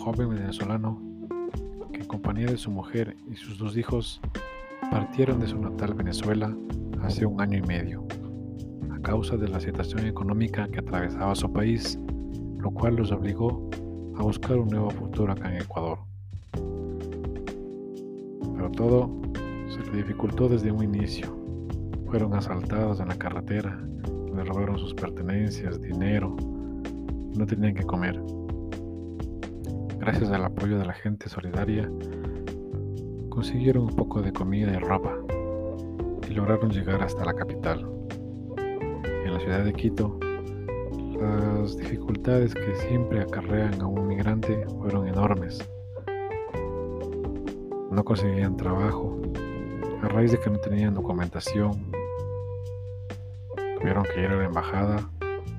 joven venezolano que en compañía de su mujer y sus dos hijos partieron de su natal Venezuela hace un año y medio, a causa de la situación económica que atravesaba su país, lo cual los obligó a buscar un nuevo futuro acá en Ecuador. Pero todo se le dificultó desde un inicio. Fueron asaltados en la carretera, le robaron sus pertenencias, dinero, no tenían que comer. Gracias al apoyo de la gente solidaria, consiguieron un poco de comida y ropa y lograron llegar hasta la capital. En la ciudad de Quito, las dificultades que siempre acarrean a un migrante fueron enormes. No conseguían trabajo, a raíz de que no tenían documentación. Tuvieron que ir a la embajada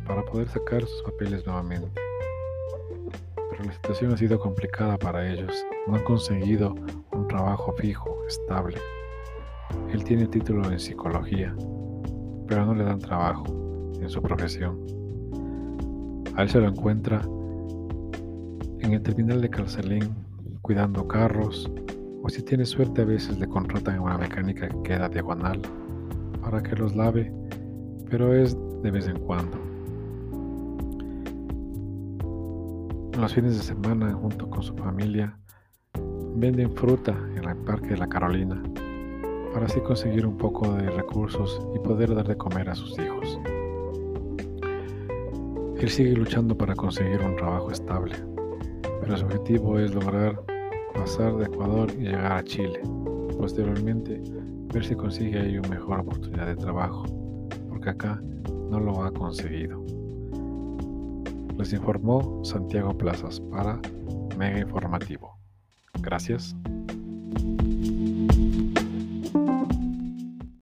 para poder sacar sus papeles nuevamente. Pero la situación ha sido complicada para ellos. No han conseguido un trabajo fijo, estable. Él tiene título en psicología, pero no le dan trabajo en su profesión. A él se lo encuentra en el terminal de Carcelén cuidando carros o si tiene suerte a veces le contratan en una mecánica que queda diagonal para que los lave, pero es de vez en cuando. Los fines de semana, junto con su familia, venden fruta en el Parque de la Carolina para así conseguir un poco de recursos y poder dar de comer a sus hijos. Él sigue luchando para conseguir un trabajo estable, pero su objetivo es lograr pasar de Ecuador y llegar a Chile. Posteriormente, ver si consigue ahí una mejor oportunidad de trabajo, porque acá no lo ha conseguido. Les informó Santiago Plazas para Mega Informativo. Gracias.